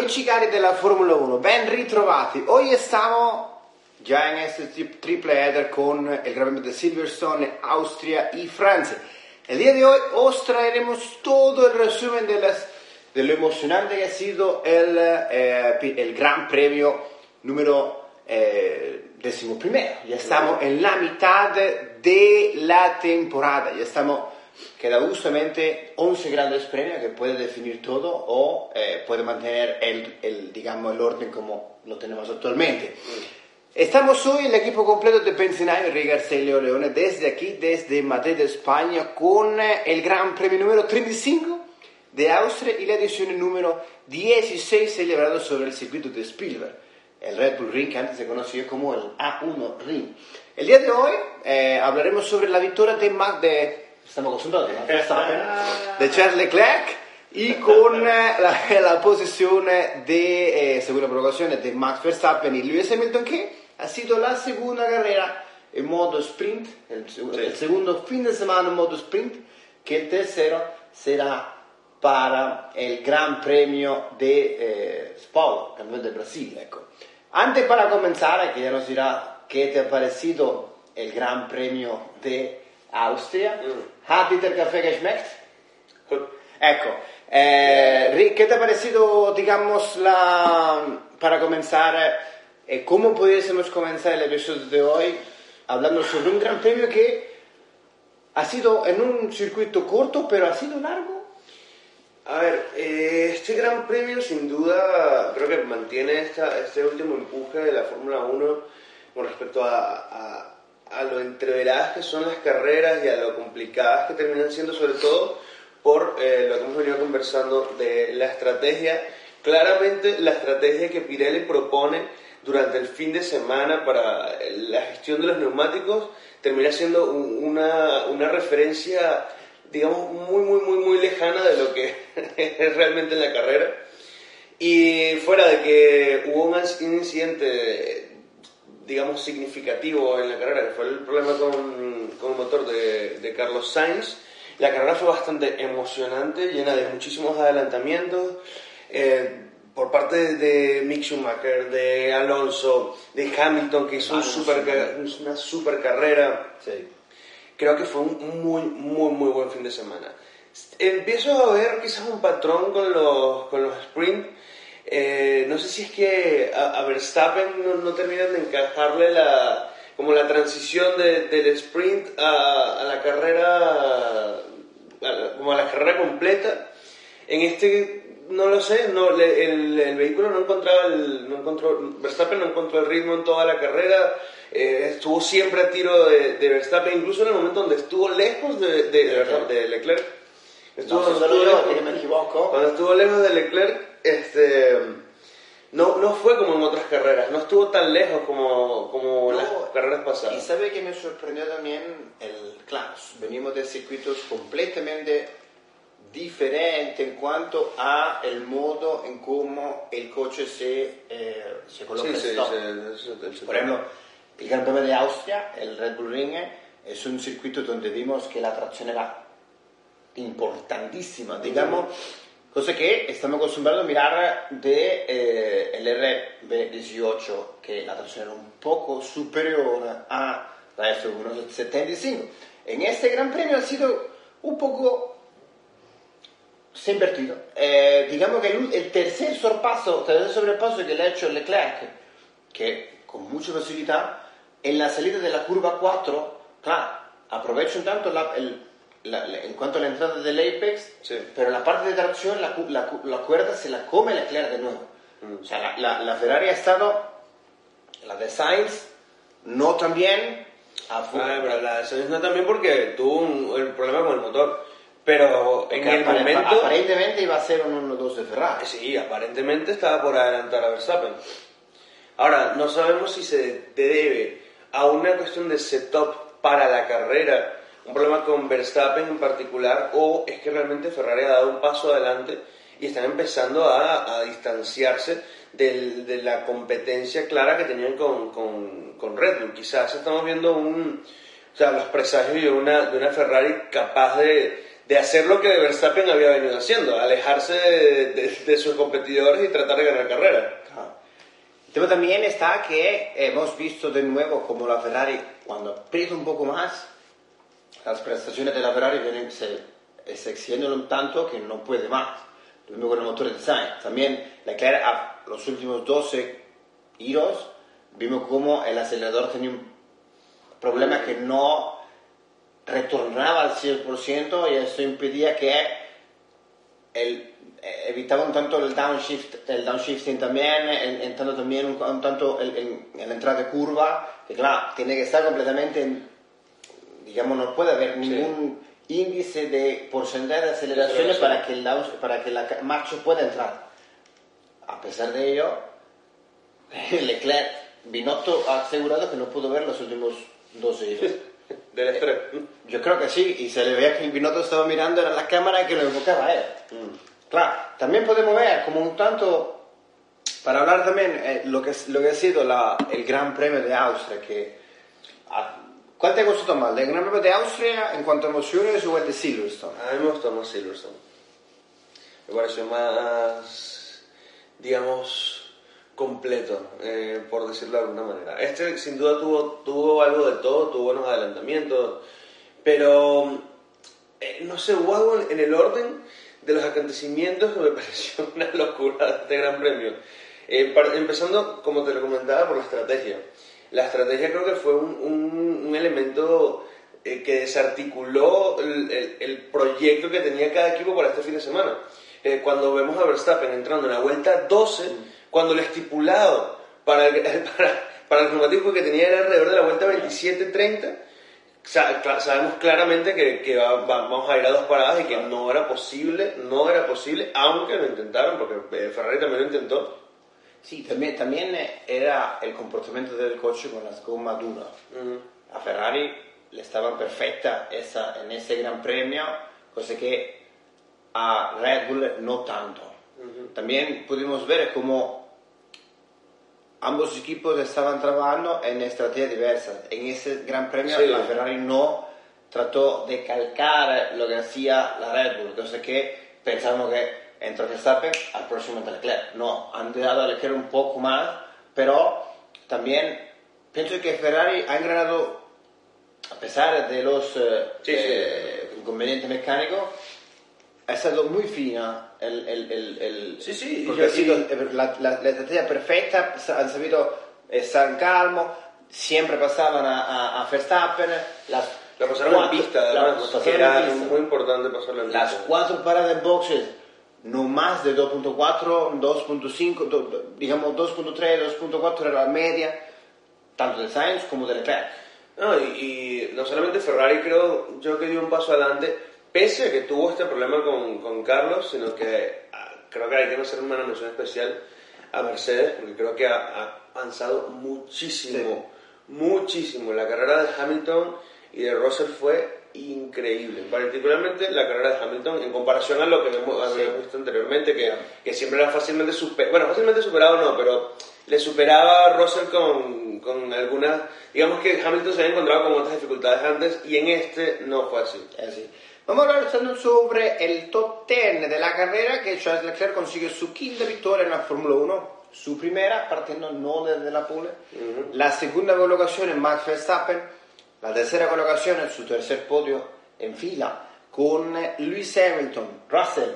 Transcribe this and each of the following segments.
Amici cari della Formula 1, ben ritrovati. Hoy estamos ya en este triple header con el Gran Premio de Silverstone, Austria y Francia. El día de hoy os traeremos todo el resumen de, las, de lo emocionante que ha sido el, eh, el Gran Premio número eh, décimo primero. Ya estamos en la mitad de la temporada, ya estamos queda justamente 11 grandes premios que puede definir todo o eh, puede mantener el, el, digamos, el orden como lo tenemos actualmente. Estamos hoy el equipo completo de Pensionario Rigarse Leone desde aquí, desde Madrid, España, con eh, el Gran Premio número 35 de Austria y la edición número 16 celebrado sobre el circuito de Spielberg, el Red Bull Ring que antes se conocía como el A1 Ring. El día de hoy eh, hablaremos sobre la victoria de, de estamos acostumbrados de Charles Leclerc y con eh, la, la, posición de eh, segunda provocación de Max Verstappen y Lewis Hamilton que ha sido la segunda carrera en modo sprint, el, el, segundo fin de semana en modo sprint, que el tercero será para el Gran Premio de eh, Spa, Campeón de Brasil. Ecco. Antes para comenzar, que ya nos dirá qué te ha parecido el Gran Premio de Austria. Mm. ¿Hat dir der Kaffee geschmeckt? Ecco, eh, ¿qué te ha parecido, digamos, la, para comenzar, eh, cómo pudiésemos comenzar el episodio de hoy hablando sobre un gran premio que ha sido en un circuito corto, pero ha sido largo? A ver, eh, este gran premio sin duda creo que mantiene esta, este último empuje de la Fórmula 1 con respecto a, a a lo entreveradas que son las carreras y a lo complicadas que terminan siendo, sobre todo por eh, lo que hemos venido conversando de la estrategia. Claramente la estrategia que Pirelli propone durante el fin de semana para la gestión de los neumáticos termina siendo una, una referencia, digamos, muy, muy, muy, muy lejana de lo que es realmente en la carrera. Y fuera de que hubo un incidente digamos, significativo en la carrera, que fue el problema con, con el motor de, de, Carlos Sainz. La carrera fue bastante emocionante, llena de muchísimos adelantamientos. Eh, por parte de Mick Schumacher, de Alonso, de Hamilton, que hizo un super, una super carrera. Sí. Creo que fue un muy, muy, muy buen fin de semana. Empiezo a ver quizás un patrón con los, con los sprints eh, no sé si es que a, Verstappen no, no, terminan de encajarle la, como la transición de, del sprint a, a la carrera, como a la carrera completa. En este, no lo sé, no, el, el, vehículo no encontraba el, no encontró, Verstappen no encontró el ritmo en toda la carrera. Eh, estuvo siempre a tiro de, de, Verstappen, incluso en el momento donde estuvo lejos de, de, de Leclerc. Estuvo, no, estuvo lejos, me equivoco. Cuando estuvo lejos de Leclerc, este, no, no fue como en otras carreras, no estuvo tan lejos como, como las carreras pasadas. Y sabe que me sorprendió también el claro, venimos de circuitos completamente diferentes en cuanto a el modo en cómo el coche se, eh, se coloca sí, sí, sí, Por ejemplo, el Gran Premio de Austria, el Red Bull Ring, es un circuito donde vimos que la tracción era importantísima, digamos, Cosa que estamos acostumbrados a mirar de eh, el RB18, que la tracción era un poco superior a la F175. En este Gran Premio ha sido un poco se ha invertido. Eh, digamos que el, el, tercer sorpaso, tercer sobrepaso que le ha hecho Leclerc, que con mucha facilidad, en la salida de la curva 4, claro, aprovecha un tanto la, la, la, en cuanto a la entrada del apex, sí. pero la parte de tracción, la, la, cuerda se la come Leclerc de nuevo. Mm. O sea, la, Ferrari ha estado, la de Sainz, no tan bien. Ah, pero la de Sainz no tan bien porque tuvo un, el problema con el motor. Pero en el momento. Aparentemente iba a ser un 1-2 de Ferrari. Sí, aparentemente estaba por adelantar a Verstappen. Ahora, no sabemos si se debe a una cuestión de setup para la carrera un problema con Verstappen en particular o es que realmente Ferrari ha dado un paso adelante y están empezando a, a distanciarse del, de la competencia clara que tenían con, con, Red Bull. Quizás estamos viendo un, o sea, los presagios de una, de una Ferrari capaz de, de hacer lo que Verstappen había venido haciendo, alejarse de, sus competidores y tratar de ganar carrera. El tema también está que hemos visto de nuevo como la Ferrari, cuando aprieta un poco más, las prestaciones de la Ferrari vienen se, se extienden tanto que no puede más. Lo mismo con el motor de Sainz. También Leclerc a los últimos 12 giros vimos como el acelerador tenía un problema que no retornaba al 100% y eso impedía que el, eh, evitaba un tanto el downshift, el downshifting también, entrando también un, tanto en, la entrada de curva, que claro, tiene que estar completamente, digamos, no puede haber ningún índice de porcentaje de aceleraciones para que, el para que la marcha pueda entrar. A pesar de ello, Leclerc, Binotto ha asegurado que no pudo ver los últimos dos giros. Del estrés. Yo creo que sí, y se le veía que Binotto estaba mirando, era la cámara que lo enfocaba a él. Mm. Claro, también podemos ver como un tanto, para hablar también eh, lo, que, lo que ha sido la, el Gran Premio de Austria, que... Ah, ¿Cuál te gustado más, el Gran Premio de Austria en cuanto a emociones o el de Silverstone? A mí me gustó más Silverstone. Me pareció más, digamos, completo, eh, por decirlo de alguna manera. Este sin duda tuvo, tuvo algo de todo, tuvo buenos adelantamientos, pero eh, no sé, hubo en el orden de los acontecimientos que me pareció una locura de este gran premio. Eh, empezando, como te lo comentaba, por la estrategia. La estrategia creo que fue un, un, elemento que desarticuló el, el, proyecto que tenía cada equipo para este fin de semana. cuando vemos a Verstappen entrando en la vuelta 12, cuando el estipulado para el, para, para el neumático que tenía era alrededor de la vuelta 27-30, sabemos claramente que, que vamos a ir a dos paradas y que no era posible, no era posible, aunque lo intentaron, porque eh, Ferrari también lo intentó. Sí, también, también era el comportamiento del coche con las gomas duras. A Ferrari le estaba perfecta esa, en ese gran premio, cosa que a Red Bull no tanto. También pudimos ver cómo ambos equipos estaban trabajando en estrategias diversas. En ese gran premio la Ferrari no trató de calcar lo que hacía la Red Bull, entonces que pensamos que entre Verstappen al próximo Leclerc. No, han dado a Leclerc un poco más, pero también pienso que Ferrari ha engranado, a pesar de los eh, eh, inconvenientes mecánicos, ha estado muy fina el, el, el, sí, sí, porque ha sido la, la, estrategia perfecta, han sabido estar calmo, siempre pasaban a, a, Verstappen, las la pasaron cuatro, en pista, además, la, era muy importante pasarla en pista. Las cuatro paradas en boxes, no más de 2.4, 2.5, digamos 2.3, 2.4 era la media, tanto de Sainz como de Leclerc. No, y, y, no solamente Ferrari creo yo que dio un paso adelante, pese a que tuvo este problema con, con Carlos, sino que ah, creo que hay que hacer una mención especial a Mercedes, porque creo que ha, avanzado muchísimo, muchísimo. La carrera de Hamilton y de Russell fue increíble, particularmente la carrera de Hamilton en comparación a lo que hemos, visto anteriormente, que, que, siempre era fácilmente superado, bueno, fácilmente superado no, pero le superaba a Russell con, con algunas, digamos que Hamilton se había encontrado con otras dificultades antes y en este no fue así. así. Vamos a hablar sobre el top 10 de la carrera que Charles Leclerc consigue su quinta victoria en la Fórmula 1, su primera partiendo no desde la pole, la segunda colocación en Max Verstappen, la tercera colocación en su tercer podio en fila con Lewis Hamilton, Russell,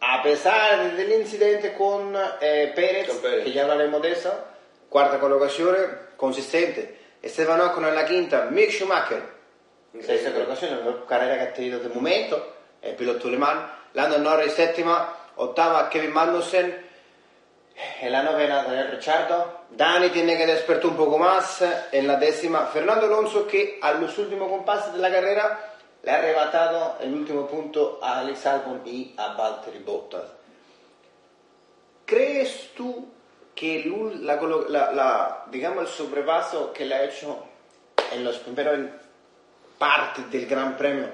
a pesar del incidente con eh, Pérez, que ya hablaremos de eso, cuarta colocación consistente, Esteban Ocon en la quinta, Mick Schumacher. Sesta collocazione, la carrera che ha tenido de momento, el piloto alemán, Lando Norris séptima, octava Kevin Magnussen, en la novena Daniel Ricciardo, Dani tiene que despertar un poco más, en la décima Fernando Alonso que a los últimos compases de la carrera le ha arrebatado el último punto a Alex Albon y a Valtteri Bottas. ¿Crees tú que la, la, digamos, el sobrepaso que le ha hecho en los primeros parte del Gran Premio.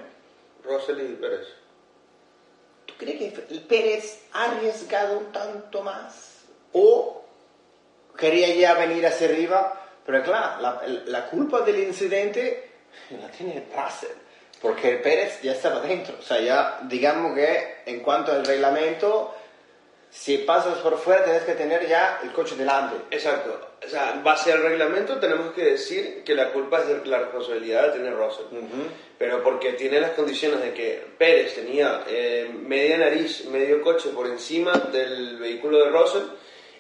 Russell y Pérez. ¿Tú crees que Pérez ha arriesgado un tanto más? ¿O quería ya venir hacia arriba? Pero claro, la, la culpa del incidente la tiene Russell. porque Pérez ya estaba dentro. O sea, ya digamos que en cuanto al reglamento, si pasas por fuera tienes que tener ya el coche delante. Exacto. O sea, base al reglamento tenemos que decir que la culpa es de la responsabilidad de tener Russell. Pero porque tiene las condiciones de que Pérez tenía eh, media nariz, medio coche por encima del vehículo de Russell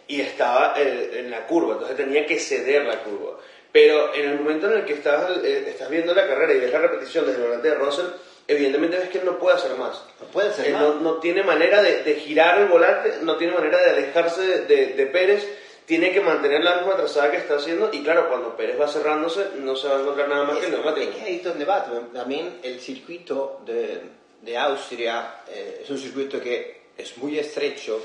y estaba eh, en la curva, entonces tenía que ceder la curva. Pero en el momento en el que estás, eh, estás viendo la carrera y ves la repetición desde el volante de Russell, evidentemente ves que él no puede hacer más. No puede hacer más. no, no tiene manera de, de girar el volante, no tiene manera de alejarse de, de- de Pérez, tiene que mantener la misma trazada que está haciendo y claro, cuando Pérez va cerrándose no se va a encontrar nada más que el Es, neumático. es que ahí es donde va. También el circuito de, de Austria eh, es un circuito que es muy estrecho,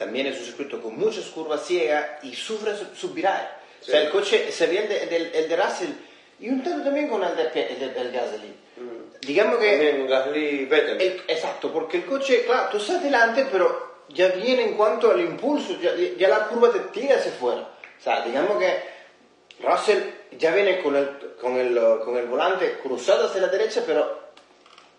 también es un circuito con muchas curvas ciegas y sufre su- subviraje. O sea, Sí. el coche se ve el de, del- el de Russell y un tanto también con el de, el el Gasly. Digamos que... También Gasly Vettel. El- exacto, porque el coche, claro, tú estás delante, pero ya viene en cuanto al impulso, ya, ya la curva te tira hacia afuera. O sea, digamos que Russell ya viene con el, con el, con el volante cruzado hacia la derecha, pero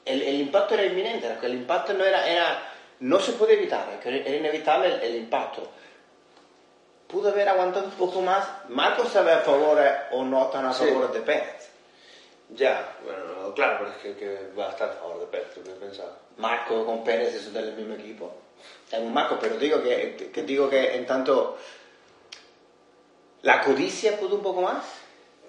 el, el impacto era inminente, el impacto no era, era no se puede evitar, que era inevitable el, el impacto. Pudo haber aguantado un poco más, Marco estaba a favor eh, o no tan a Sí. favor de Pérez. Ya, bueno, claro, pero es que, que va a estar a favor de Pérez, ¿tú qué pensabas? Marco con Pérez son del mismo equipo. Es un Marco, pero digo que, que digo que en tanto la codicia pudo un poco más.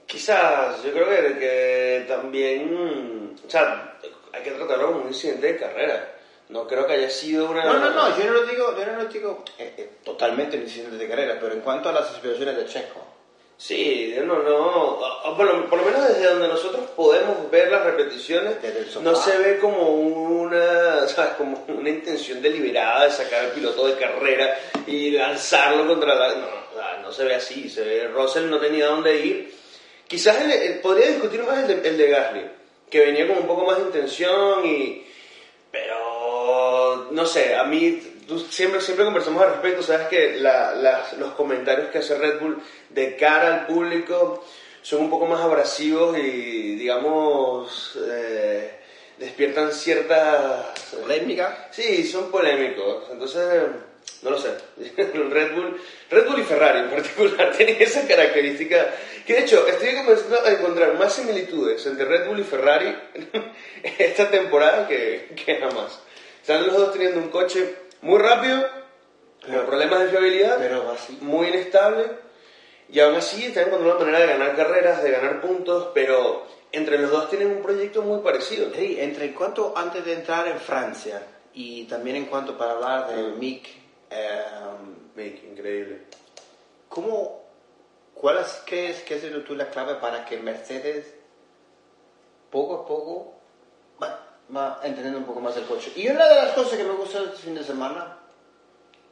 Quizás, yo creo que, que también, o sea, hay que tratarlo como un incidente de carrera. No creo que haya sido una... No, no, no, yo no lo digo, yo no lo digo eh, eh, totalmente en incidente de carrera, pero en cuanto a las expresiones de Checo. Sí, no, no, bueno, por lo menos desde donde nosotros podemos ver las repeticiones, no se ve como una, ¿sabes? como una intención deliberada de sacar al piloto de carrera y lanzarlo contra la... No, no, no se ve así, se ve, Russell no tenía dónde ir. Quizás el- el- podría discutir más el de, el de Gasly, que venía con un poco más de intención y... Pero, no sé, a mí, tú siempre, siempre conversamos al respecto, sabes que la- las- los comentarios que hace Red Bull de cara al público son un poco más abrasivos y, digamos, eh, despiertan ciertas... Polémica. Sí, son polémicos, entonces, no lo sé. Red Bull, Red Bull y Ferrari en particular tienen esa característica que de hecho estoy comenzando a encontrar más similitudes entre Red Bull y Ferrari esta temporada que, que jamás. Están los dos teniendo un coche muy rápido, Pero- con problemas de fiabilidad, Pero así. muy inestable, y aún así están encontrando una manera de ganar carreras, de ganar puntos, pero entre los dos tienen un proyecto muy parecido. Sí, entre en cuanto antes de entrar en Francia y también en cuanto para hablar de Mm. Mick, eh, Mick, increíble. ¿cómo, ¿cuál es, crees que sido tú la clave para que Mercedes poco a poco va, va entendiendo un poco más el coche? Y una de las cosas que me gustó este fin de semana,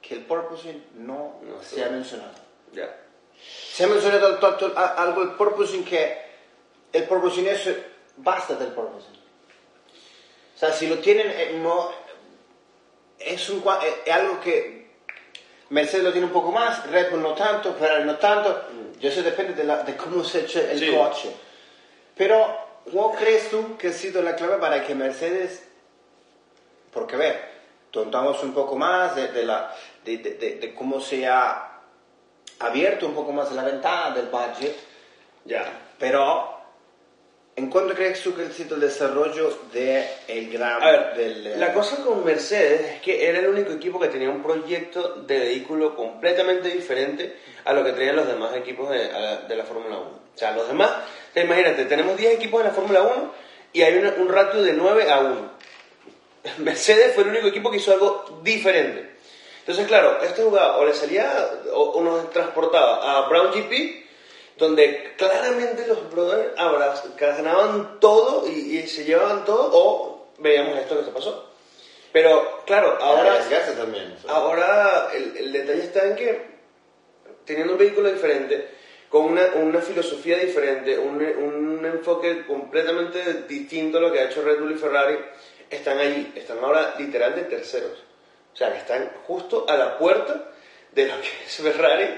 que el porpoising no, No, se sí. ha mencionado. Se ha mencionado algo el porpoising que el porpoising es basta del porpoising. O sea, si lo tienen, eh, no es un eh, es algo que Mercedes lo tiene un poco más, Red Bull no tanto, Ferrari no tanto. Yo eso depende de, la- de cómo se eche el Sí. coche. Pero, ¿cuál crees tú que ha sido la clave para que Mercedes porque, a ver, contamos un poco más de, de la, de, de- de- de cómo se ha abierto un poco más la ventana del budget, Ya. pero ¿en cuánto crees tú que ha sido el desarrollo del el gran... A ver, del, eh, la cosa con Mercedes es que era el único equipo que tenía un proyecto de vehículo completamente diferente a lo que tenían los demás equipos de, la- de la Fórmula 1. O sea, los demás, imagínate, tenemos 10 equipos en la Fórmula 1 y hay una- un ratio de 9 a 1. Mercedes fue el único equipo que hizo algo diferente. Entonces, claro, este jugador o le salía o, o nos transportaba a Brown GP, donde claramente los brothers ganaban todo y, y se llevaban todo, o veíamos esto que se pasó. Pero, claro, ahora, también. ahora el, el detalle está en que teniendo un vehículo diferente, con una, una filosofía diferente, un, un enfoque completamente distinto a lo que ha hecho Red Bull y Ferrari, están allí, están ahora literal de terceros. O sea, que están justo a la puerta de lo que es Ferrari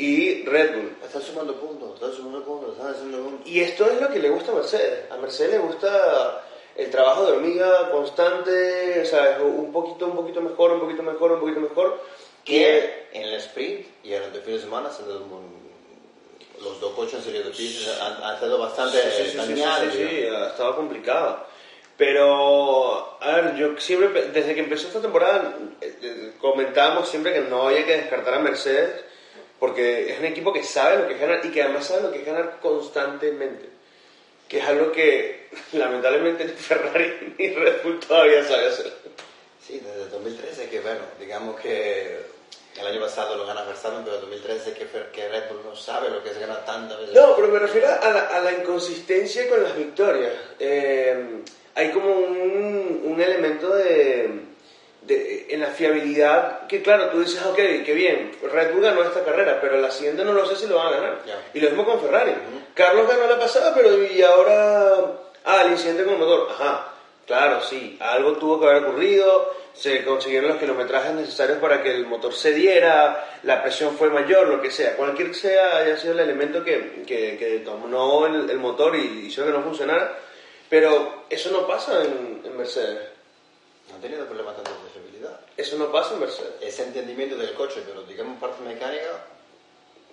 y Red Bull. Están sumando puntos, están sumando puntos, están haciendo puntos. Y esto es lo que le gusta a Mercedes. A Mercedes le gusta el trabajo de hormiga constante, o sea, un poquito, un poquito mejor, un poquito mejor, un poquito mejor. Que en el sprint y en el fin de semana los dos coches en serie de pistas han, han estado bastante sí, sí, dañados. sí, sí, sí, ha estado complicado. Pero, a ver, yo siempre, desde que empezó esta temporada, eh, eh, comentábamos siempre que no había que descartar a Mercedes, porque es un equipo que sabe lo que es ganar y que además sabe lo que es ganar constantemente. Que es algo que lamentablemente ni Ferrari ni Red Bull todavía sabe hacer. Sí, desde 2013 que, bueno, digamos que el año pasado lo gana Verstappen, pero 2013 que, que Red Bull no sabe lo que es ganar tantas veces. No, pero me refiero a la, a la inconsistencia con las victorias. Eh, hay como un, un elemento de, de- en la fiabilidad que, claro, tú dices, ok, qué bien, Red Bull ganó esta carrera, pero la siguiente no lo sé si lo van a ganar. Ya. Y lo mismo con Ferrari. Carlos ganó la pasada, pero y ahora... Ah, el incidente con el motor. Ajá, claro, sí, algo tuvo que haber ocurrido, se consiguieron los kilometrajes necesarios para que el motor se diera, la presión fue mayor, lo que sea. Cualquier sea haya sido el elemento que, que, que tomó el, el motor y hizo que no funcionara, pero eso no pasa en, en Mercedes. No han tenido problemas tanto. Eso no pasa en Mercedes. Ese entendimiento del coche, pero digamos parte mecánica,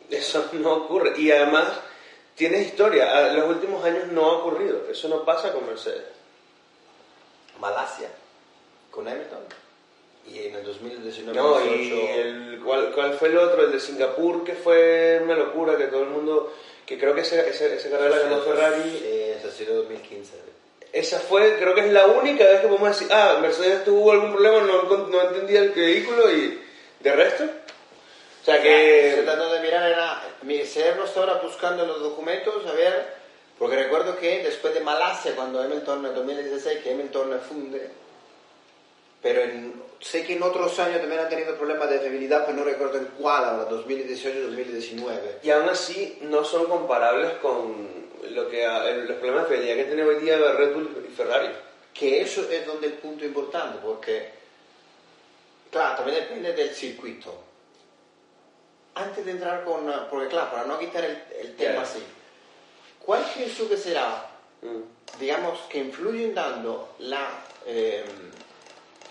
Eso no ocurre. Y además, tienes historia. A- Los últimos años no ha ocurrido. Eso no pasa con Mercedes. Malasia con Hamilton y en el 2019 No, 18, y el, ¿cuál, ¿cuál fue el otro? El de Singapur, que fue una locura, que todo el mundo, que creo que ese, ese, esa carrera ganó Ferrari. Eh, ese ha sido 2015. Esa fue, creo que es la única vez que podemos decir, ah, Mercedes tuvo algún problema, no, no entendía el vehículo y de resto. O sea Estoy que... tratando de mirar, era, mi cerebro está ahora buscando los documentos, a ver, porque recuerdo que después de Malasia, cuando Hamilton en 2016, que Hamilton funde, pero en- sé que en otros años también han tenido problemas de fiabilidad, pero no recuerdo en cuál, ahora, 2018-2019. Y aún así no son comparables con lo que, el- los problemas de que tiene hoy día Red Bull y Ferrari. Que eso es donde el punto importante, porque, claro, también depende del circuito. Antes de entrar con, porque claro, para no quitar el, el tema así, ¿cuál tú que será, Mm. digamos, que influyen dando la eh,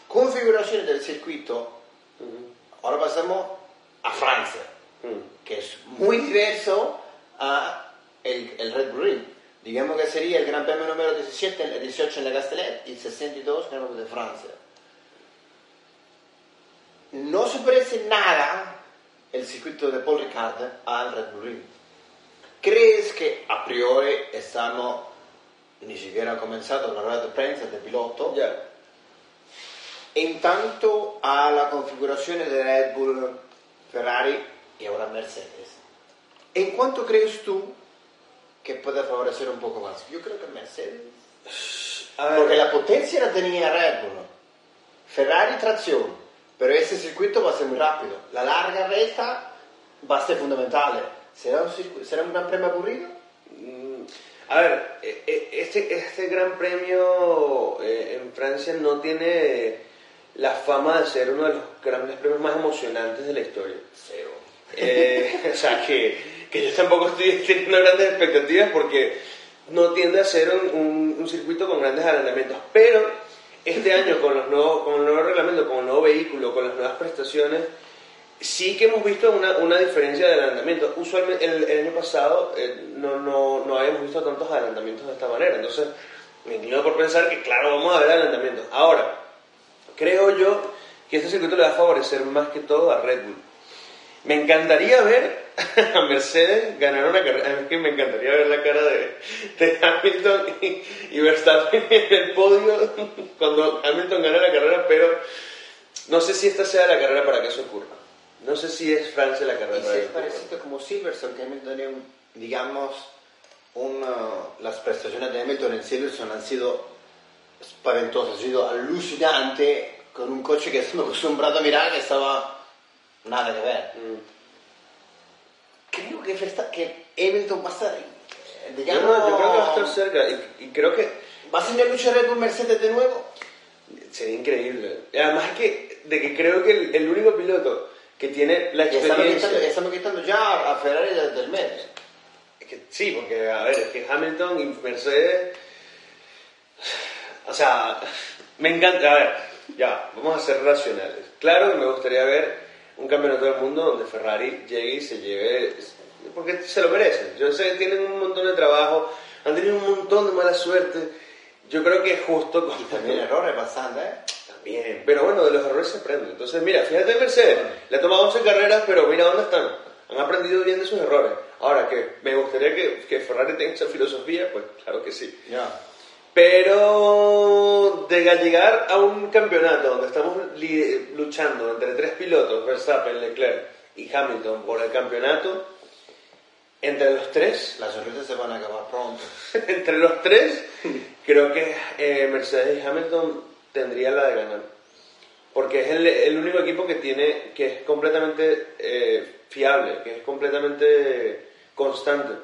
configuración del circuito? Ujú. Ahora pasamos a Francia, Mm. que es muy diverso a el, el Red Bull Ring. Digamos que sería el Gran Premio número 17, el 18 en la Castellet y 62 en el Premio de Francia. No se parece nada el circuito de Paul Ricard al Red Bull Ring. ¿Crees que a priori estamos, ni siquiera ha comenzado la rueda de prensa del piloto, en tanto a la configuración de Red Bull, Ferrari y ahora Mercedes. ¿En cuánto crees tú que puede favorecer un poco más? Yo creo que Mercedes. A ver, Porque la potencia la tenía Red Bull. Ferrari tracción, pero ese circuito va a ser muy rápido. La larga recta va a ser fundamental. ¿Será un, circu- ¿será un gran premio aburrido? Mm, A ver, eh, eh, este, este gran premio eh, en Francia no tiene la fama de ser uno de los grandes premios más emocionantes de la historia. Cero. Eh, o sea, que, que yo tampoco estoy teniendo grandes expectativas porque no tiende a ser un, un- un circuito con grandes adelantamientos. Pero este año, con, los nuevos, con el nuevo reglamento, con el nuevo vehículo, con las nuevas prestaciones, sí que hemos visto una, una diferencia de adelantamiento. Usualmente el, el año pasado eh, no, no, no habíamos visto tantos adelantamientos de esta manera. Entonces, me inclino por pensar que, claro, vamos a ver adelantamientos. Ahora, creo yo que este circuito le va a favorecer más que todo a Red Bull. Me encantaría ver a Mercedes ganar una carrera. Es que me encantaría ver la cara de, de Hamilton y, y Verstappen en el podio cuando Hamilton gane la carrera, pero no sé si esta sea la carrera para que eso ocurra. No sé si es Francia la carrera Y para si es parecido como Silverstone, que Hamilton un, digamos, una, las prestaciones de Hamilton en Silverstone han sido spaventosas, ha sido alucinante, con un coche que estamos acostumbrados a mirar que estaba nada que ver. Mm. Creo que, Versta- que Hamilton va a estar, Yo, digamos, no- yo creo que va a estar cerca y, y creo que va a ser una lucha Red Bull Mercedes de nuevo. sería increíble. Además que, de que creo que el, el único piloto que tiene la experiencia... quitando, estamos quitando ya a Ferrari desde el mes. Es que sí, porque, a ver, es que Hamilton y Mercedes. O sea, me encanta. A ver, ya, vamos a ser racionales. Claro que me gustaría ver un campeonato del mundo donde Ferrari llegue y se lleve. Porque se lo merecen. Yo sé que tienen un montón de trabajo, han tenido un montón de mala suerte. Yo creo que es justo. Y también errores bastante, ¿eh? También. Pero bueno, de los errores se aprende. Entonces, mira, fíjate en Mercedes. Le ha tomado 11 carreras, pero mira dónde están. Han aprendido bien de sus errores. Ahora, que me gustaría que, que Ferrari tenga esa filosofía, pues claro que sí. Ya. Pero de llegar a un campeonato donde estamos luchando entre tres pilotos, Verstappen, Leclerc y Hamilton, por el campeonato, entre los tres, Las sorpresas se van a acabar pronto. entre los tres, creo que eh, Mercedes y Hamilton tendrían la de ganar. Porque es el, el único equipo que tiene, que es completamente eh, fiable, que es completamente constante.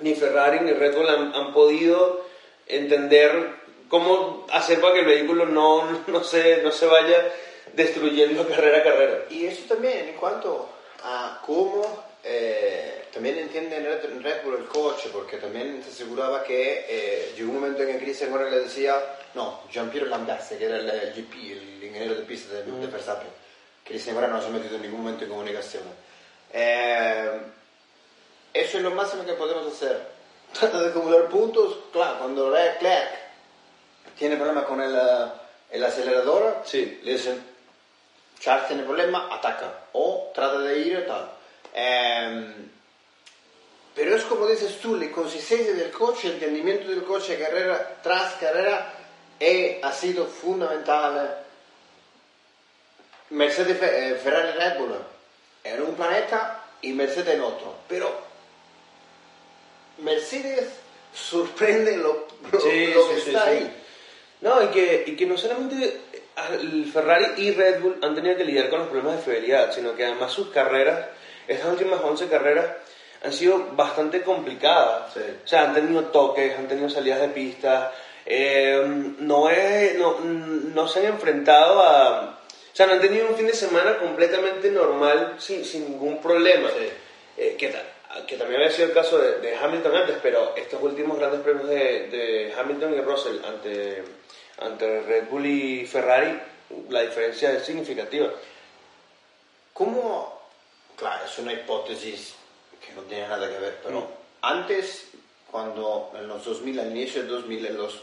Ni Ferrari ni Red Bull han, han podido entender cómo hacer para que el vehículo no, no, se, no se vaya destruyendo carrera a carrera. Y eso también en cuanto a cómo eh, también entiende en Red, Red Bull el coche, porque también se aseguraba que eh, llegó un momento en que Christian Horner le decía, no, Jean-Pierre Lamberce, que era el, el GP, el ingeniero de pista de, de Verstappen, Christian Horner no se ha metido en ningún momento en comunicación. Eh, eso es lo máximo que podemos hacer. Trata de acumular puntos, claro, cuando Leclerc tiene problemas con el, eh, el acelerador, Sí. le dicen, Charles tiene problema, ataca. O trata de ir y tal. Ehm, pero es como dices tú, la consistencia del coche, el entendimiento del coche carrera tras carrera eh, ha sido fundamental. Mercedes, eh, Ferrari Red Bull en un planeta y Mercedes en otro. Pero Mercedes sorprende lo, lo- Sí, lo sí, que sí, está sí. ahí. No, y que, y que no solamente el Ferrari y Red Bull han tenido que lidiar con los problemas de fidelidad, sino que además sus carreras, estas últimas 11 carreras, han sido bastante complicadas. O sea, han tenido toques, han tenido salidas de pista, eh, no, es, no, no se han enfrentado a... O sea, no han tenido un fin de semana completamente normal, sin, sin ningún problema. Eh, que, ta- que también había sido el caso de, de Hamilton antes, pero estos últimos grandes premios de, de Hamilton y Russell ante, ante Red Bull y Ferrari, la diferencia es significativa. ¿Cómo? Claro, es una hipótesis que no tiene nada que ver, pero Mm. antes, cuando en los 2000, al inicio del 2000, en los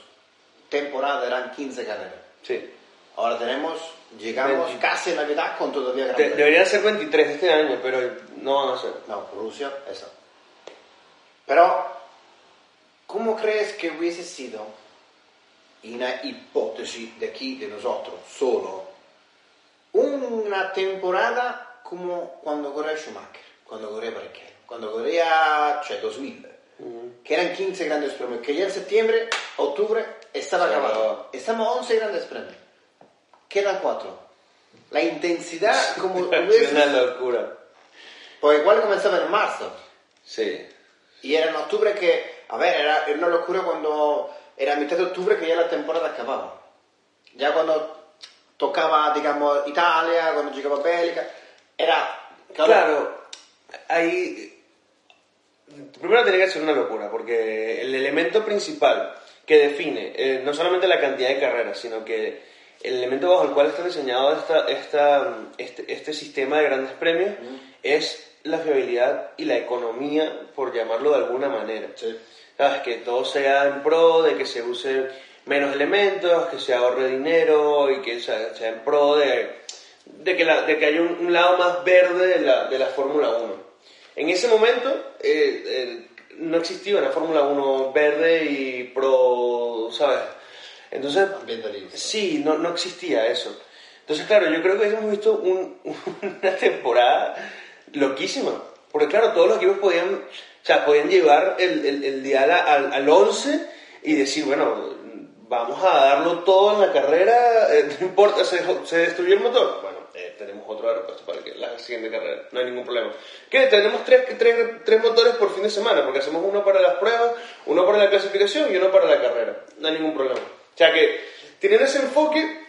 temporadas eran 15 carreras. Sí. Ahora tenemos, llegamos 20. casi a la mitad con todavía gran premio. deberían ser 23 este año, pero no van a ser. No, Rusia, esa. Pero, ¿cómo crees que hubiese sido una hipótesis de aquí, de nosotros, solo, una temporada como cuando corría Schumacher, cuando corría Barrichello, cuando corría, cioè 2000, que eran 15 grandes premios, que ya en septiembre, octubre, estaba acabado. Estamos a 11 grandes premios. Quedan 4. La intensidad como Es una locura. Pues igual comenzaba en marzo. Sí. Y era en octubre que, a ver, era, era una locura cuando era a mitad de octubre que ya la temporada acababa. Ya cuando tocaba, digamos, Italia, cuando llegaba Bélgica, era... Claro, ahí. Primero tiene que ser una locura, porque el elemento principal que define eh, no solamente la cantidad de carreras, sino que el elemento bajo el cual está diseñado esta, esta, este, este sistema de grandes premios es la fiabilidad y la economía, por llamarlo de alguna manera. Sí. ¿Sabes? Que todo sea en pro de que se use menos elementos, que se ahorre dinero y que sea, sea en pro de, de, que, la- de que haya un, un lado más verde de la, de la Fórmula 1. En ese momento eh, eh, no existía una Fórmula 1 verde y pro, ¿sabes? Entonces. Sí, no, no existía eso. Entonces, claro, yo creo que hemos visto un- una temporada loquísima. Porque, claro, todos los equipos podían, o sea, podían llevar el, el, el dial al, al 11 y decir, bueno, vamos a darlo todo en la carrera, eh, no importa, se, se destruyó el motor. Bueno, eh, tenemos otro aeropuerto para que la siguiente carrera, no hay ningún problema. ¿Qué? Tenemos tres, tres, tres motores por fin de semana, porque hacemos uno para las pruebas, uno para la clasificación y uno para la carrera. No hay ningún problema. O sea que, teniendo ese enfoque,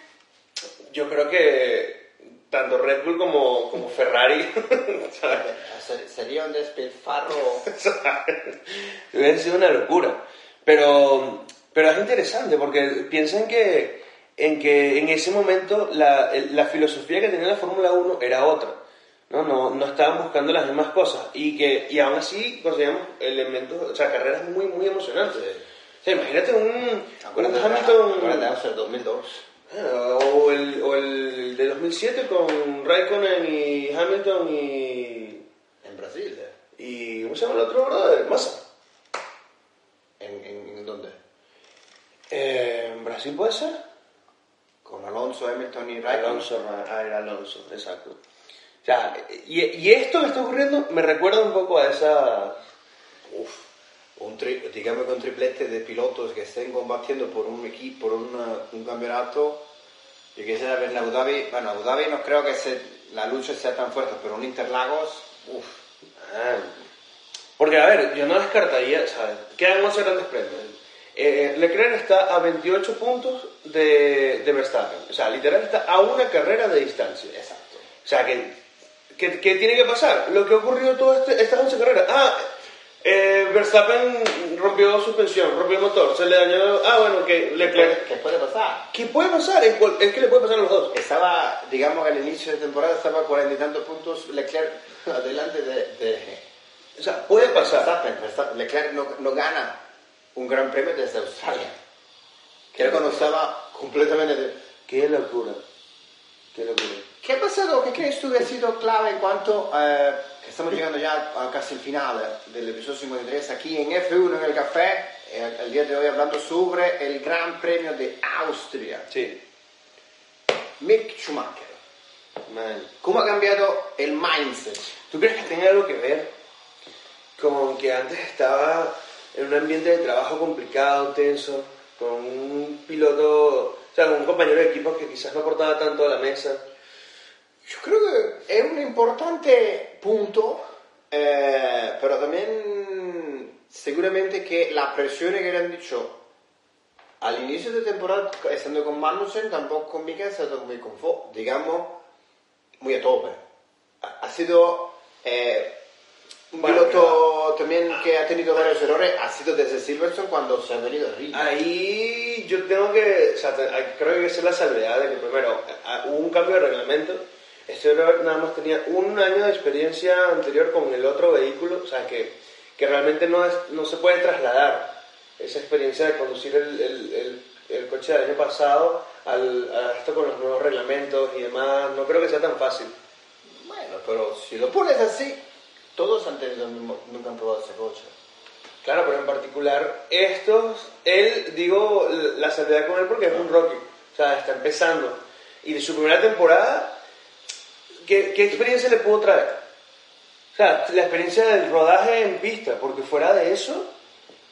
yo creo que tanto Red Bull como, como Ferrari ¿sabes? Ser- Sería un despilfarro. hubiera sido una locura. Pero Pero es interesante porque piensan que en que en ese momento la, la filosofía que tenía la Fórmula 1 era otra. ¿no? No, no estaban buscando las mismas cosas y que y aún así conseguíamos elementos, o sea, carreras muy, muy emocionantes. O sea, imagínate un, un Hamilton... Acuérdate, el 2002. Ah, o, el, o el de 2007 con Raikkonen y Hamilton y... En Brasil, ¿eh? ¿Y cómo se llama el otro brother? Massa. ¿En, en, dónde? Eh, ¿En Brasil puede ser? Con Alonso, Hamilton y Raikkonen. Alonso, ah, Alonso, exacto. O sea, y, y, esto que está ocurriendo me recuerda un poco a esa... Uf, un tri, digamos que un triplete de pilotos que estén combatiendo por un equipo, por una, un campeonato. Yo quisiera ver en Abu Dhabi, bueno, Abu Dhabi no creo que se, la lucha sea tan fuerte, pero un Interlagos, uff. Ah, porque, a ver, yo no descartaría, ¿sabes? Quedan 11 grandes premios. Eh, Leclerc está a 28 puntos de, de Verstappen. O sea, literal está a una carrera de distancia. Exacto. O sea, que ¿Qué, ¿Qué, tiene que pasar? Lo que ha ocurrido todas este, estas 11 carreras. Ah, eh, Verstappen rompió suspensión, rompió motor, se le dañó. Ah, bueno, que Leclerc. ¿Qué puede pasar? ¿Qué puede pasar? Es, es, que le puede pasar a los dos. Estaba, digamos, al inicio de temporada estaba a cuarenta y tantos puntos Leclerc adelante de, de. o sea, puede de pasar. Verstappen. Verstappen. Leclerc no, no, gana un gran premio desde Australia. Creo que no estaba completamente. De... Qué locura. Qué locura. ¿Qué ha pasado? ¿Qué crees tú que ha sido clave en cuanto eh, estamos llegando ya a casi el final del episodio 53 aquí en F1 en el café, eh, el día de hoy hablando sobre el Gran Premio de Austria? Sí. Mick Schumacher. Man. ¿Cómo ha cambiado el mindset? ¿Tú crees que tenga algo que ver con que antes estaba en un ambiente de trabajo complicado, tenso, con un piloto, o sea, con un compañero de equipo que quizás no aportaba tanto a la mesa? Yo creo que es un importante punto, eh, pero también seguramente que la presión que le han dicho al inicio de temporada, estando con Magnussen, tampoco con Mika, ha sido muy confort, digamos, muy a tope. Ha, ha sido eh, un Bueno, piloto también que ha tenido varios errores, ha sido desde Silverstone cuando se ha venido arriba. Ahí yo tengo que, o sea, creo que hacer la salvedad de que primero ah, hubo un cambio de reglamento. Este driver nada más tenía un año de experiencia anterior con el otro vehículo, o sea que, que realmente no, es, no se puede trasladar esa experiencia de conducir el, el- el- el coche del año pasado al, a esto con los nuevos reglamentos y demás. No creo que sea tan fácil. Bueno, pero si lo pones así, todos han tenido nunca han probado ese coche. Claro, pero en particular estos, él, digo, la salvedad con él porque es un rookie, o sea, está empezando. Y de su primera temporada, ¿qué, qué experiencia le pudo traer? O sea, la experiencia del rodaje en pista, porque fuera de eso,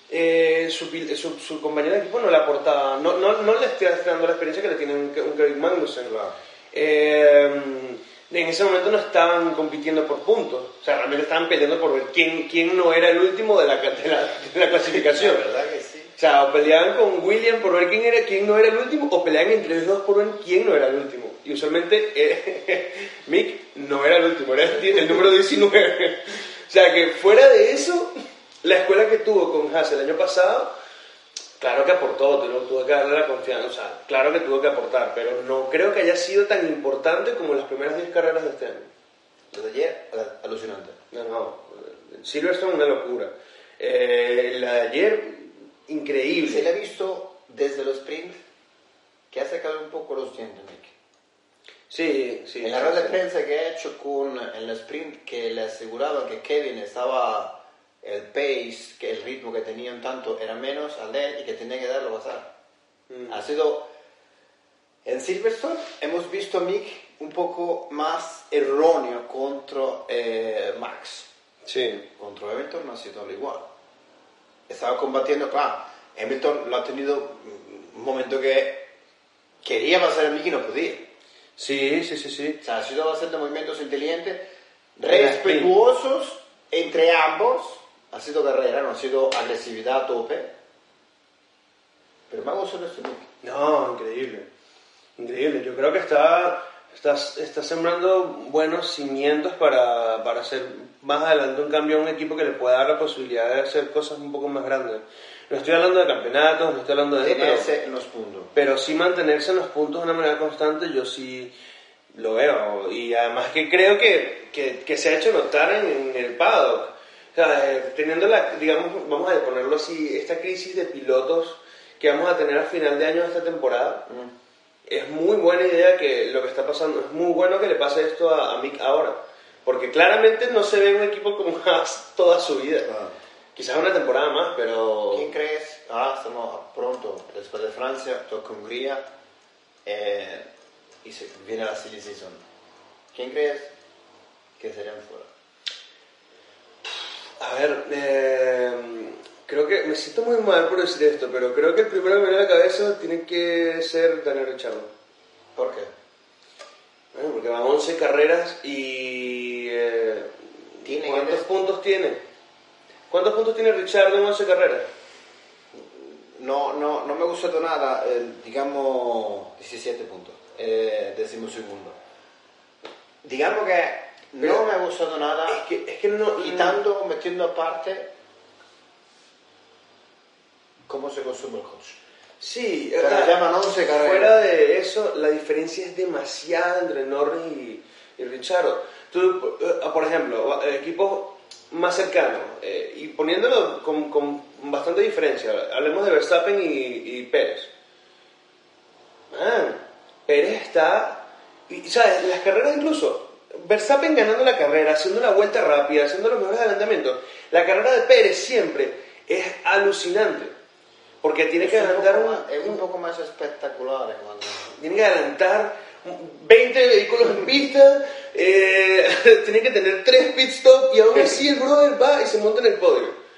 eh, su, su, su compañero de equipo no le aportaba, no, no, no le estoy dando la experiencia que le tiene un, un Kevin Magnussen. Eh, en ese momento no estaban compitiendo por puntos, o sea, realmente estaban peleando por ver quién, quién no era el último de la, de la, de la clasificación. La verdad que. O sea, o peleaban con William por ver quién, era, quién no era el último, o peleaban entre ellos dos por ver quién no era el último. Y usualmente eh, Mick no era el último, era el, el número 19. o sea, que fuera de eso, la escuela que tuvo con Haas el año pasado, claro que aportó, tuvo, que darle la confianza, o sea, claro que tuvo que aportar, pero no creo que haya sido tan importante como las primeras 10 carreras de este año. Lo de ayer, al- alucinante. No, no, Silverstone una locura. Eh, la de ayer, increíble. Se le ha visto desde los sprint que ha sacado un poco los dientes, Mick. Sí, sí. En la rueda de prensa que ha hecho con el sprint que le aseguraba que Kevin estaba el pace, que el ritmo que tenían tanto era menos al de él y que tenía que darlo pasar. Mm. Ha sido en Silverstone hemos visto a Mick un poco más erróneo contra eh, Max. Sí. Contra Hamilton no ha sido lo igual. Estaba combatiendo, claro, Hamilton lo ha tenido un momento que quería pasar a Mick y no podía. Sí, sí, sí, sí. O sea, ha sido bastante movimientos inteligentes, respetuosos entre ambos. Ha sido carrera, no ha sido agresividad a tope. Pero gustado este look. No, increíble. Increíble. Yo creo que está, está, está sembrando buenos cimientos para, para hacer más adelante un cambio a un equipo que le pueda dar la posibilidad de hacer cosas un poco más grandes. No estoy hablando de campeonatos, no estoy hablando de eso, pero, en los puntos. pero sí mantenerse en los puntos de una manera constante, yo sí lo veo. Y además que creo que, que, que se ha hecho notar en, en el paddock. O sea, eh, teniendo la, digamos, vamos a ponerlo así, esta crisis de pilotos que vamos a tener a final de año de esta temporada, es muy buena idea que lo que está pasando, es muy bueno que le pase esto a, a Mick ahora. Porque claramente no se ve un equipo como Haas toda su vida. Ah. Quizás una temporada más, pero... ¿Quién crees? Ahora estamos pronto, después de Francia, toca Hungría eh, y se viene la silly season. ¿Quién crees que serían fuera? A ver, eh, creo que me siento muy mal por decir esto, pero creo que el primero que me viene a la cabeza tiene que ser Daniel Ricciardo. ¿Por qué? Bueno, porque van 11 carreras y... eh, Tiene ¿Cuántos puntos tiene? ¿Cuántos puntos tiene Ricciardo en 11 carreras? No, no, no me ha gustado nada, eh, digamos 17 puntos, eh, décimo segundo. Digamos que Pero- no me ha gustado nada, Es que, es que no... quitando, metiendo aparte el coche. Sí, o sea, llaman 11 carreras. Fuera de eso, la diferencia es demasiada entre Norris y, y Ricciardo. Tú, eh, por ejemplo, eh, equipos más cercanos, eh, y poniéndolo con, con bastante diferencia, hablemos de Verstappen y, y Pérez. Man, Pérez está, y sabes, las carreras incluso, Verstappen ganando la carrera, haciendo una vuelta rápida, haciendo los mejores adelantamientos, la carrera de Pérez siempre es alucinante. Porque tiene que es, un adelantar un, más, es un poco más espectacular cuando... tiene que adelantar 20 vehículos en pista, eh, tiene que tener 3 pit stop y aún así el brother va y se monta en el podio.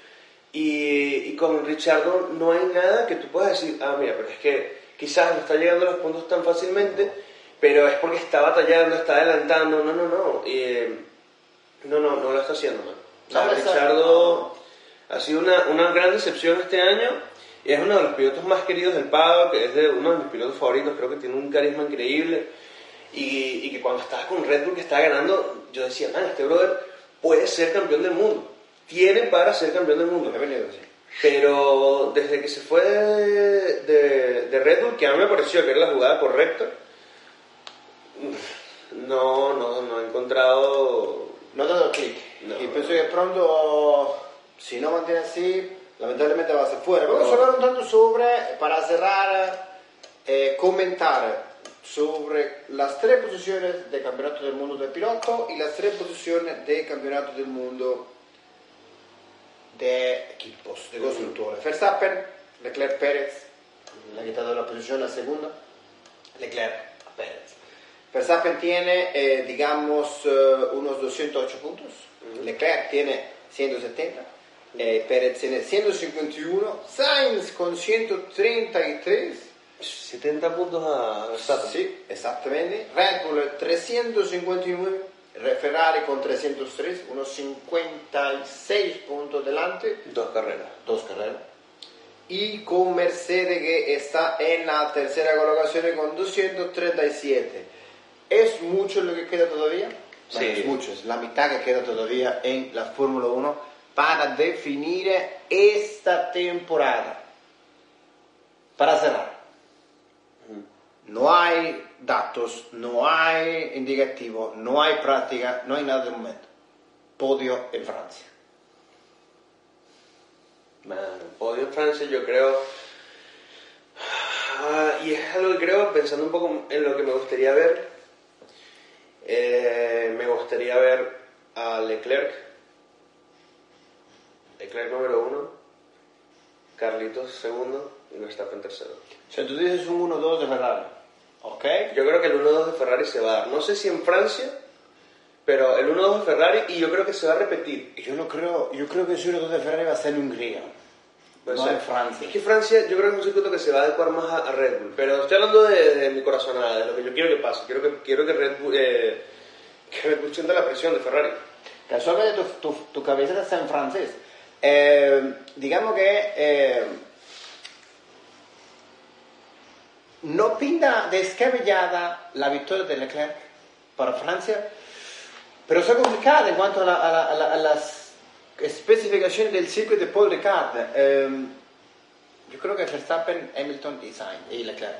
Y, y con Richardo no hay nada que tú puedas decir, ah, mira, pero es que quizás no está llegando a los puntos tan fácilmente, pero es porque está batallando, está adelantando, no, no, no. Y, eh, no, no, no lo está haciendo, man. O sea, No Richardo ha sido una, una gran decepción este año. Y es uno de los pilotos más queridos del paddock, que es de uno de mis pilotos favoritos, creo que tiene un carisma increíble. Y, y que cuando estaba con Red Bull que estaba ganando, yo decía, man, este brother puede ser campeón del mundo. Tiene para ser campeón del mundo. Pero desde que se fue de, de- de Red Bull, que a mí me pareció que era la jugada correcta, no, no, no he encontrado... No dado clic. No. y pienso que pronto, si no mantiene así, lamentablemente va a ser fuera. Vamos a hablar un tanto sobre, para cerrar, eh, comentar sobre las tres posiciones de campeonato del mundo de piloto y las tres posiciones de campeonato del mundo de equipos, de constructores. Verstappen, Leclerc, Pérez, le ha quitado la posición a segunda, Leclerc a Pérez. Verstappen tiene, eh, digamos, eh, unos 208 puntos, Leclerc tiene 170, eh, Pérez tiene 151, Sainz con 133, 70 puntos a Verstappen. sí, exactamente, Red Bull 359, Re- Ferrari con 303, unos 56 puntos delante, Dos carreras. dos carreras. Y con Mercedes que está en la tercera colocación con 237. ¿Es mucho lo que queda todavía? Sí. Es mucho, es la mitad que queda todavía en la Fórmula 1 para definir esta temporada. Para cerrar. No hay datos, no hay indicativo, no hay práctica, no hay nada de momento. Podio en Francia. Podio en Francia yo creo... Ah, y es algo que creo, pensando un poco en lo que me gustaría ver, eh, me gustaría ver a Leclerc, Leclerc número uno, Carlitos segundo y Verstappen tercero. O sea, tú dices un 1-2 de Ferrari. ¿Ok? Yo creo que el 1-2 de Ferrari se va a dar. No sé si en Francia, pero el 1-2 de Ferrari y yo creo que se va a repetir. Yo no creo, yo creo que el 1-2 de Ferrari va a ser en Hungría. Puede no ser. en Francia. Es que Francia yo creo que es un circuito que se va a adecuar más a, a Red Bull. Pero estoy hablando de, de mi corazonada, de lo que yo quiero que pase. Quiero que, quiero que Red Bull, eh, que Red Bull sienta la presión de Ferrari. Casualmente tu, tu, tu cabeza está en francés. Eh, digamos que eh, no pinta descabellada la victoria de Leclerc para Francia, pero es complicada en cuanto a, la- a la- a la- a las especificaciones del circuito de Paul Ricard. Eh, Yo creo que Verstappen, Hamilton y y Leclerc.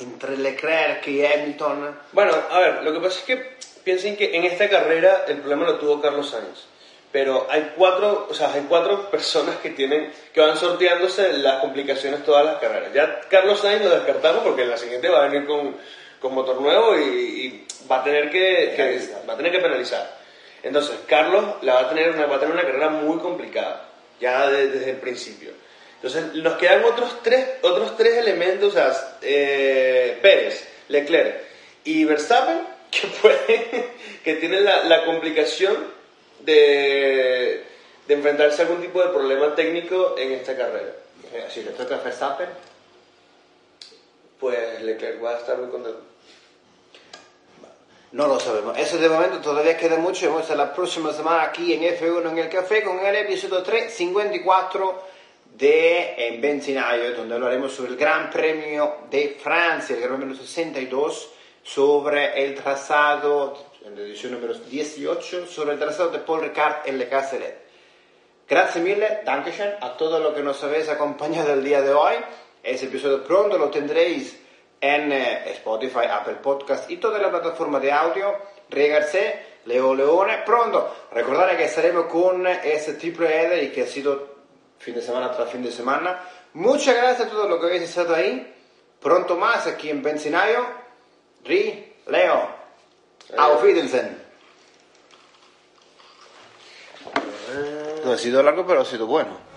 Entre Leclerc y Hamilton. Bueno, a ver, lo que pasa es que piensen que en esta carrera el problema lo tuvo Carlos Sainz. Pero hay cuatro, o sea, hay cuatro personas que tienen, que van sorteándose las complicaciones todas las carreras. Ya Carlos Sainz lo descartamos porque en la siguiente va a venir con, con motor nuevo y, y va a tener que, que- va a tener que penalizar. Entonces, Carlos la va a tener una, va a tener una carrera muy complicada, ya de- desde el principio. Entonces, nos quedan otros tres, otros tres elementos, o sea, eh, Pérez, Leclerc y Verstappen, que pueden, que tienen la, la complicación de, de enfrentarse a algún tipo de problema técnico en esta carrera. Si le toca a Verstappen, Pues Leclerc va a estar muy contento. no lo sabemos. Eso de momento todavía queda mucho. Vamos a la próxima semana aquí en F1 en el café con el episodio 354 de En Benzinaio, donde hablaremos sobre el Gran Premio de Francia, el Gran Premio 62, sobre el trazado, en la edición número 18, sobre el trazado de Paul Ricard en Le Castellet. Grazie mille, Dankeschön, a todos los que nos habéis acompañado el día de hoy. Ese episodio pronto lo tendréis en eh, Spotify, Apple Podcast y toda la plataforma de audio. Regarse, Leo Leone, pronto. Recordad que estaremos con ese triple header y que ha sido fin de semana tras fin de semana. Muchas gracias a todos los que habéis estado ahí. Pronto más aquí en Benzinaio. Ri, Leo. Auf Wiedersehen. No ha sido largo, pero ha sido bueno.